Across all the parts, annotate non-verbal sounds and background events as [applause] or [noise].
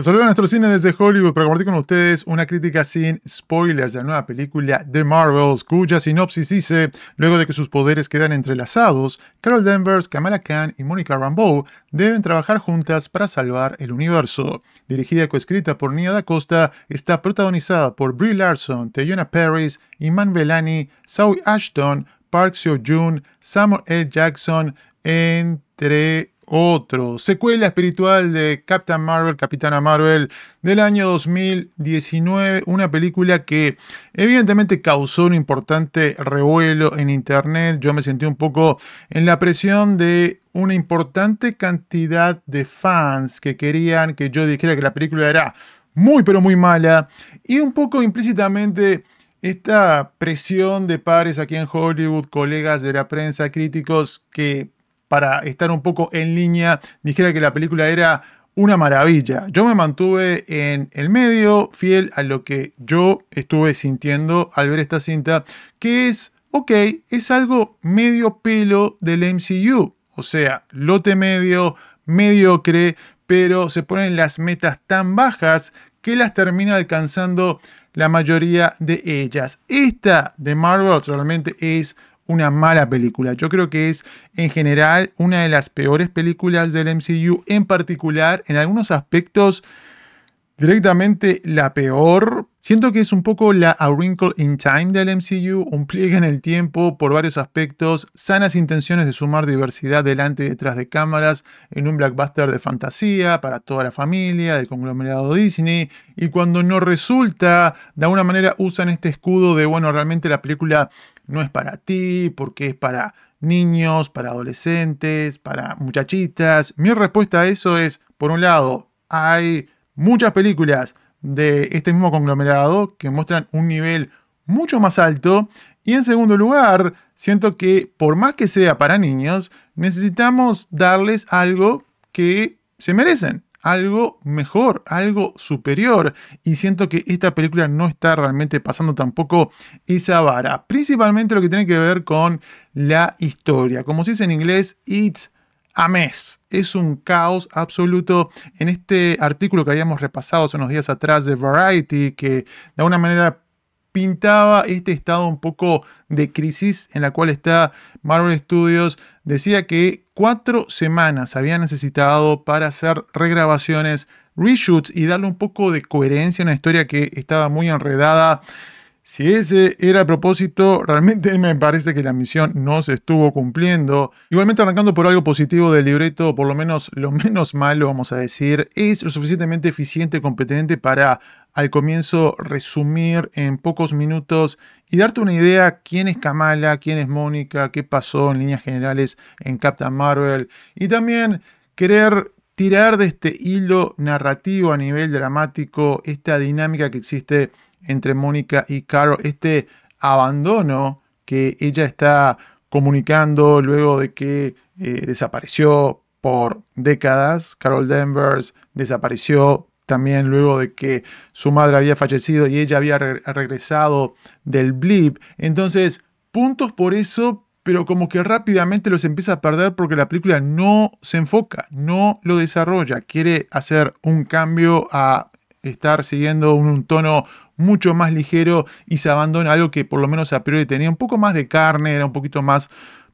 Los saludo a nuestro cine desde Hollywood para compartir con ustedes una crítica sin spoilers de la nueva película The Marvels, cuya sinopsis dice, luego de que sus poderes quedan entrelazados, Carol Danvers, Kamala Khan y Monica Rambeau deben trabajar juntas para salvar el universo. Dirigida y coescrita por Nia Da Costa, está protagonizada por Brie Larson, Teyona Paris, Iman Velani, Zoe Ashton, Park Seo-joon, Samuel L. Jackson, entre otro. Secuela espiritual de Captain Marvel, Capitana Marvel del año 2019. Una película que evidentemente causó un importante revuelo en internet. Yo me sentí un poco en la presión de una importante cantidad de fans que querían que yo dijera que la película era muy pero muy mala. Y un poco implícitamente esta presión de pares aquí en Hollywood, colegas de la prensa, críticos que para estar un poco en línea, dijera que la película era una maravilla. Yo me mantuve en el medio, fiel a lo que yo estuve sintiendo al ver esta cinta, que es, ok, es algo medio pelo del MCU. O sea, lote medio, mediocre, pero se ponen las metas tan bajas que las termina alcanzando la mayoría de ellas. Esta de Marvel realmente es una mala película. Yo creo que es en general una de las peores películas del MCU, en particular en algunos aspectos directamente la peor. Siento que es un poco la A Wrinkle in Time del MCU, un pliegue en el tiempo por varios aspectos, sanas intenciones de sumar diversidad delante y detrás de cámaras en un blockbuster de fantasía para toda la familia, del conglomerado Disney, y cuando no resulta, de alguna manera usan este escudo de, bueno, realmente la película no es para ti, porque es para niños, para adolescentes, para muchachitas. Mi respuesta a eso es, por un lado, hay muchas películas de este mismo conglomerado que muestran un nivel mucho más alto. Y en segundo lugar, siento que por más que sea para niños, necesitamos darles algo que se merecen algo mejor, algo superior. Y siento que esta película no está realmente pasando tampoco esa vara. Principalmente lo que tiene que ver con la historia. Como se dice en inglés, it's a mess. Es un caos absoluto. En este artículo que habíamos repasado hace unos días atrás de Variety, que de alguna manera pintaba este estado un poco de crisis en la cual está Marvel Studios, decía que cuatro semanas había necesitado para hacer regrabaciones, reshoots y darle un poco de coherencia a una historia que estaba muy enredada. Si ese era el propósito, realmente [laughs] me parece que la misión no se estuvo cumpliendo. Igualmente arrancando por algo positivo del libreto, por lo menos lo menos malo, vamos a decir, es lo suficientemente eficiente y competente para al comienzo resumir en pocos minutos y darte una idea quién es Kamala, quién es Mónica, qué pasó en líneas generales en Captain Marvel y también querer tirar de este hilo narrativo a nivel dramático esta dinámica que existe entre Mónica y Carol, este abandono que ella está comunicando luego de que eh, desapareció por décadas. Carol Danvers desapareció también luego de que su madre había fallecido y ella había regresado del blip. Entonces, puntos por eso, pero como que rápidamente los empieza a perder porque la película no se enfoca, no lo desarrolla, quiere hacer un cambio a estar siguiendo un, tono mucho más ligero y se abandona algo que por lo menos a priori tenía un poco más de carne, era un poquito más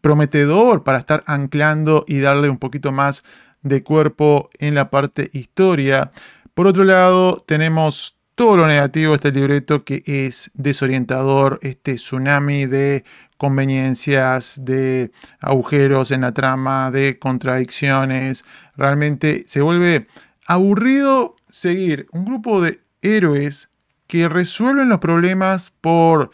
prometedor para estar anclando y darle un poquito más de cuerpo en la parte historia. Por otro lado, tenemos todo lo negativo de este libreto que es desorientador, este tsunami de conveniencias, de agujeros en la trama, de contradicciones. Realmente se vuelve aburrido seguir un grupo de héroes que resuelven los problemas por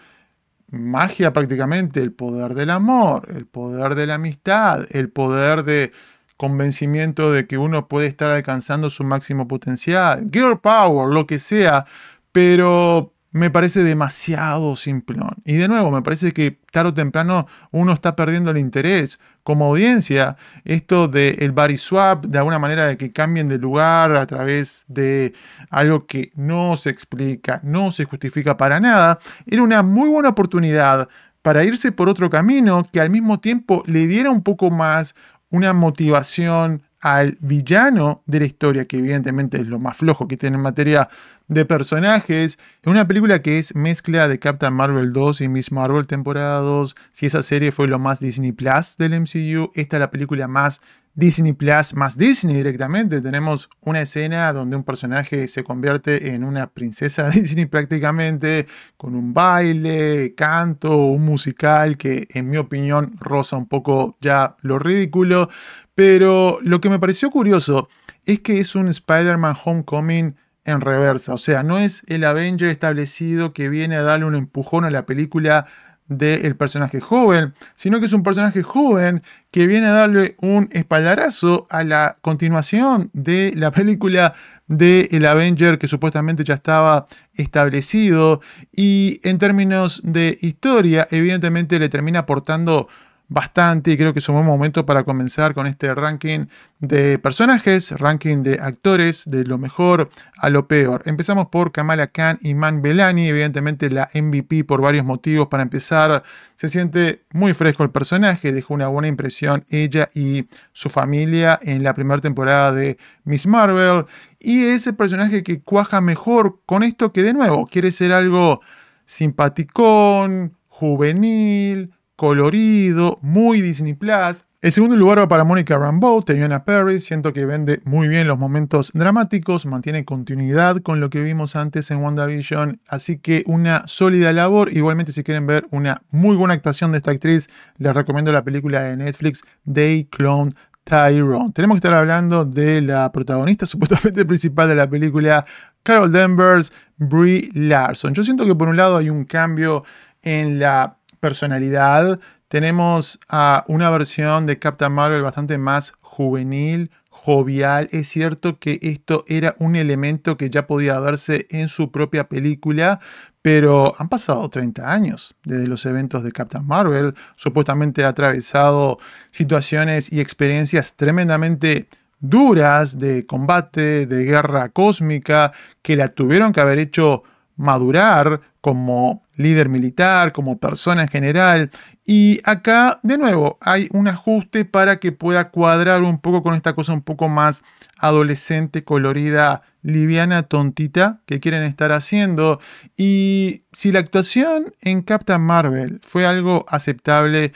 magia prácticamente, el poder del amor, el poder de la amistad, el poder de convencimiento de que uno puede estar alcanzando su máximo potencial, girl power, lo que sea, pero me parece demasiado simplón. Y de nuevo, me parece que tarde o temprano uno está perdiendo el interés como audiencia. Esto del el body swap, de alguna manera de que cambien de lugar a través de algo que no se explica, no se justifica para nada, era una muy buena oportunidad para irse por otro camino que al mismo tiempo le diera un poco más una motivación al villano de la historia, que evidentemente es lo más flojo que tiene en materia de personajes, en una película que es mezcla de Captain Marvel 2 y Miss Marvel temporada 2. Si esa serie fue lo más Disney Plus del MCU, esta es la película más Disney Plus, más Disney directamente. Tenemos una escena donde un personaje se convierte en una princesa [laughs] Disney prácticamente, con un baile, canto, un musical que en mi opinión roza un poco ya lo ridículo. Pero lo que me pareció curioso es que es un Spider-Man Homecoming en reversa. O sea, no es el Avenger establecido que viene a darle un empujón a la película del personaje joven, sino que es un personaje joven que viene a darle un espaldarazo a la continuación de la película de el Avenger que supuestamente ya estaba establecido y en términos de historia evidentemente le termina aportando bastante y creo que es un buen momento para comenzar con este ranking de personajes, ranking de actores, de lo mejor a lo peor. Empezamos por Kamala Khan y Man Belani, evidentemente la MVP por varios motivos. Para empezar, se siente muy fresco el personaje, dejó una buena impresión ella y su familia en la primera temporada de Miss Marvel y es el personaje que cuaja mejor con esto que de nuevo quiere ser algo simpaticón, juvenil, colorido, muy Disney Plus. El segundo lugar va para Mónica Rambeau, Teyana Perry. Siento que vende muy bien los momentos dramáticos, mantiene continuidad con lo que vimos antes en WandaVision. Así que una sólida labor. Igualmente, si quieren ver una muy buena actuación de esta actriz, les recomiendo la película de Netflix Day Clone Tyrone. Tenemos que estar hablando de la protagonista, [laughs] supuestamente principal de la película, Carol Danvers, Brie Larson. Yo siento que por un lado hay un cambio en la personalidad. Tenemos a una versión de Captain Marvel bastante más juvenil, jovial. Es cierto que esto era un elemento que ya podía verse en su propia película, pero han pasado 30 años desde los eventos de Captain Marvel. Supuestamente ha atravesado situaciones y experiencias tremendamente duras de combate, de guerra cósmica, que la tuvieron que haber hecho madurar como líder militar, como persona en general. Y acá, de nuevo, hay un ajuste para que pueda cuadrar un poco con esta cosa un poco más adolescente, colorida, liviana, tontita que quieren estar haciendo. Y si la actuación en Captain Marvel fue algo aceptable,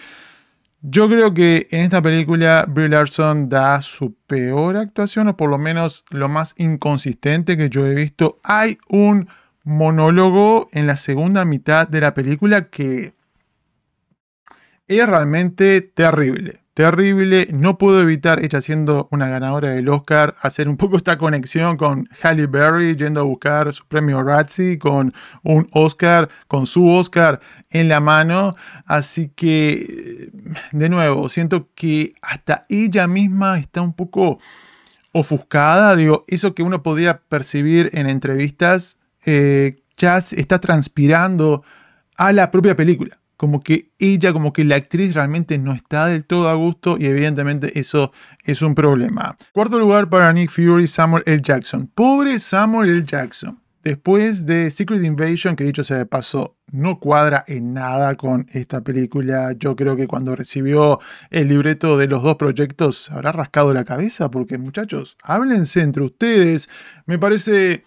yo creo que en esta película Brie Larson da su peor actuación, o por lo menos lo más inconsistente que yo he visto. Hay un monólogo en la segunda mitad de la película que es realmente terrible. Terrible, no puedo evitar, ella siendo una ganadora del Oscar, hacer un poco esta conexión con Halle Berry yendo a buscar su premio Razzie con un Oscar, con su Oscar en la mano. Así que, de nuevo, siento que hasta ella misma está un poco ofuscada. Digo, eso que uno podía percibir en entrevistas eh, está transpirando a la propia película. Como que ella, como que la actriz realmente no está del todo a gusto y evidentemente eso es un problema. Cuarto lugar para Nick Fury, Samuel L. Jackson. Pobre Samuel L. Jackson. Después de Secret Invasion, que dicho sea de paso, no cuadra en nada con esta película. Yo creo que cuando recibió el libreto de los dos proyectos habrá rascado la cabeza, porque muchachos, háblense entre ustedes. Me parece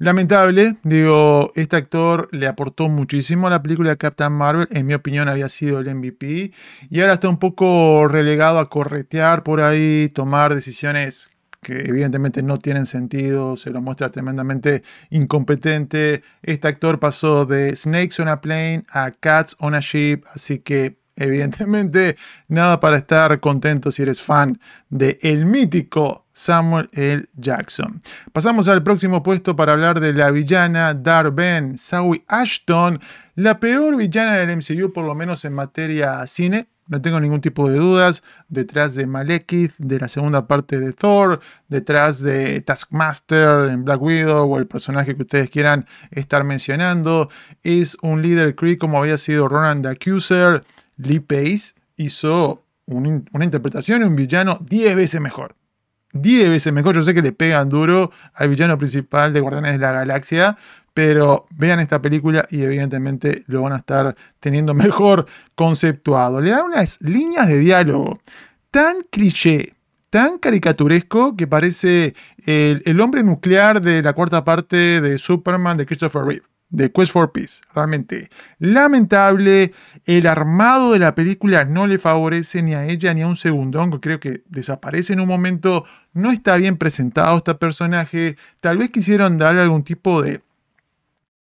Lamentable, digo, este actor le aportó muchísimo a la película de Captain Marvel, en mi opinión había sido el MVP, y ahora está un poco relegado a corretear por ahí, tomar decisiones que evidentemente no tienen sentido, se lo muestra tremendamente incompetente. Este actor pasó de Snakes on a Plane a Cats on a Ship, así que evidentemente nada para estar contento si eres fan de el mítico Samuel L. Jackson. Pasamos al próximo puesto para hablar de la villana Darben Sawi Ashton, la peor villana del MCU, por lo menos en materia cine. No tengo ningún tipo de dudas. Detrás de Malekith, de la segunda parte de Thor, detrás de Taskmaster en Black Widow o el personaje que ustedes quieran estar mencionando. Es un líder Kree como había sido Ronan the Accuser. Lee Pace hizo una interpretación de un villano 10 veces mejor. 10 veces mejor. Yo sé que le pegan duro al villano principal de Guardianes de la Galaxia, pero vean esta película y evidentemente lo van a estar teniendo [laughs] mejor conceptuado. Le dan unas líneas de diálogo tan cliché, tan caricaturesco que parece el, el hombre nuclear de la cuarta parte de Superman de Christopher Reeve de Quest for Peace. Realmente lamentable. El armado de la película no le favorece ni a ella ni a un segundón. Creo que desaparece en un momento. No está bien presentado este personaje. Tal vez quisieron darle algún tipo de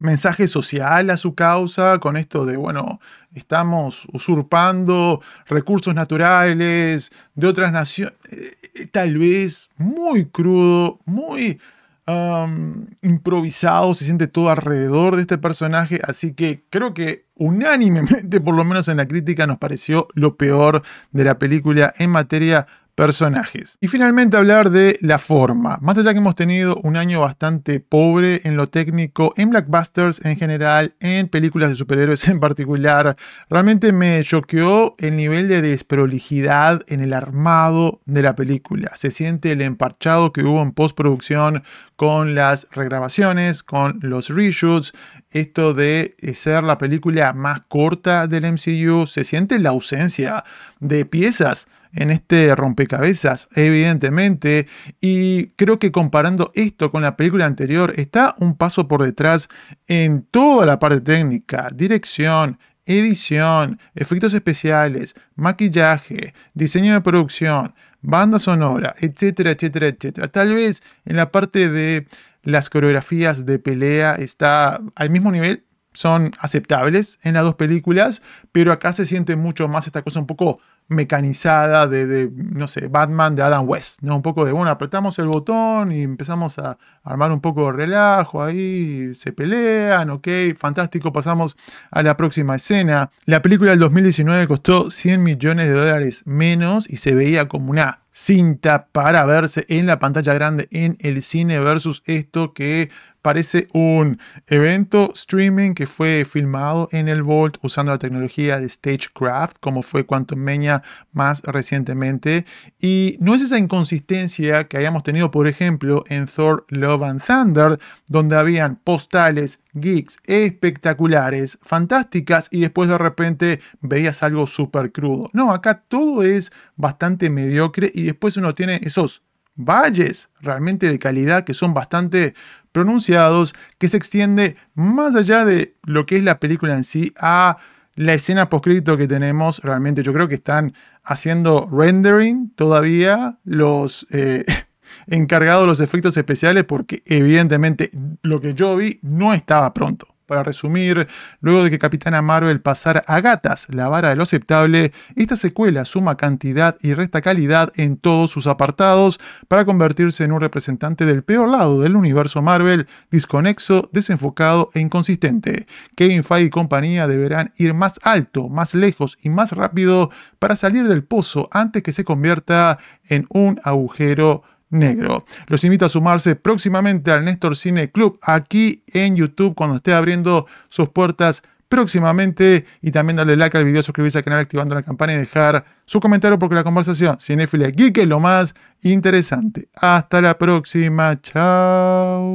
mensaje social a su causa con esto de, bueno, estamos usurpando recursos naturales de otras naciones. Eh, tal vez muy crudo, muy improvisado, se siente todo alrededor de este personaje, así que creo que unánimemente, [laughs] por lo menos en la crítica, nos pareció lo peor de la película en materia Y finalmente hablar de la forma. Más allá que hemos tenido un año bastante pobre en lo técnico, en blockbusters en general, en películas de superhéroes [laughs] en particular, realmente me choqueó el nivel de desprolijidad en el armado de la película. Se siente el emparchado que hubo en postproducción con las regrabaciones, con los reshoots, esto de ser la película más corta del MCU, se siente la ausencia de piezas en este rompecabezas, evidentemente, y creo que comparando esto con la película anterior, está un paso por detrás en toda la parte técnica, dirección, edición, efectos especiales, maquillaje, diseño de producción, banda sonora, etcétera, etcétera, etcétera. Tal vez en la parte de las coreografías de pelea está al mismo nivel, son aceptables en las dos películas, pero acá se siente mucho más esta cosa un poco mecanizada de, no sé, Batman de Adam West, ¿no? Un poco de, bueno, apretamos el botón y empezamos a armar un poco de relajo ahí, se pelean, ok, fantástico, pasamos a la próxima escena. La película del 2019 costó 100 millones de dólares menos y se veía como una cinta para verse en la pantalla grande en el cine versus esto que parece un evento streaming que fue filmado en el Vault usando la tecnología de Stagecraft, como fue Quantum Mania más recientemente. Y no es esa inconsistencia que hayamos tenido, por ejemplo, en Thor Love and Thunder, donde habían postales, geeks espectaculares, fantásticas, y después de repente veías algo súper crudo. No, acá todo es bastante mediocre y después uno tiene esos valles realmente de calidad que son bastante pronunciados, que se extiende más allá de lo que es la película en sí a la escena postcrédito que tenemos. Realmente yo creo que están haciendo rendering todavía los eh, [laughs] encargados de los efectos especiales porque evidentemente lo que yo vi no estaba pronto. Para resumir, luego de que Capitana Marvel pasara a gatas la vara de lo aceptable, esta secuela suma cantidad y resta calidad en todos sus apartados para convertirse en un representante del peor lado del universo Marvel, disconexo, desenfocado e inconsistente. Kevin Feige y compañía deberán ir más alto, más lejos y más rápido para salir del pozo antes que se convierta en un agujero negro. Los invito a sumarse próximamente al Néstor Cine Club aquí en YouTube cuando esté abriendo sus puertas próximamente y también darle like al video, suscribirse al canal activando la campana y dejar su comentario porque la conversación cinéfila geek es lo más interesante. Hasta la próxima, chao.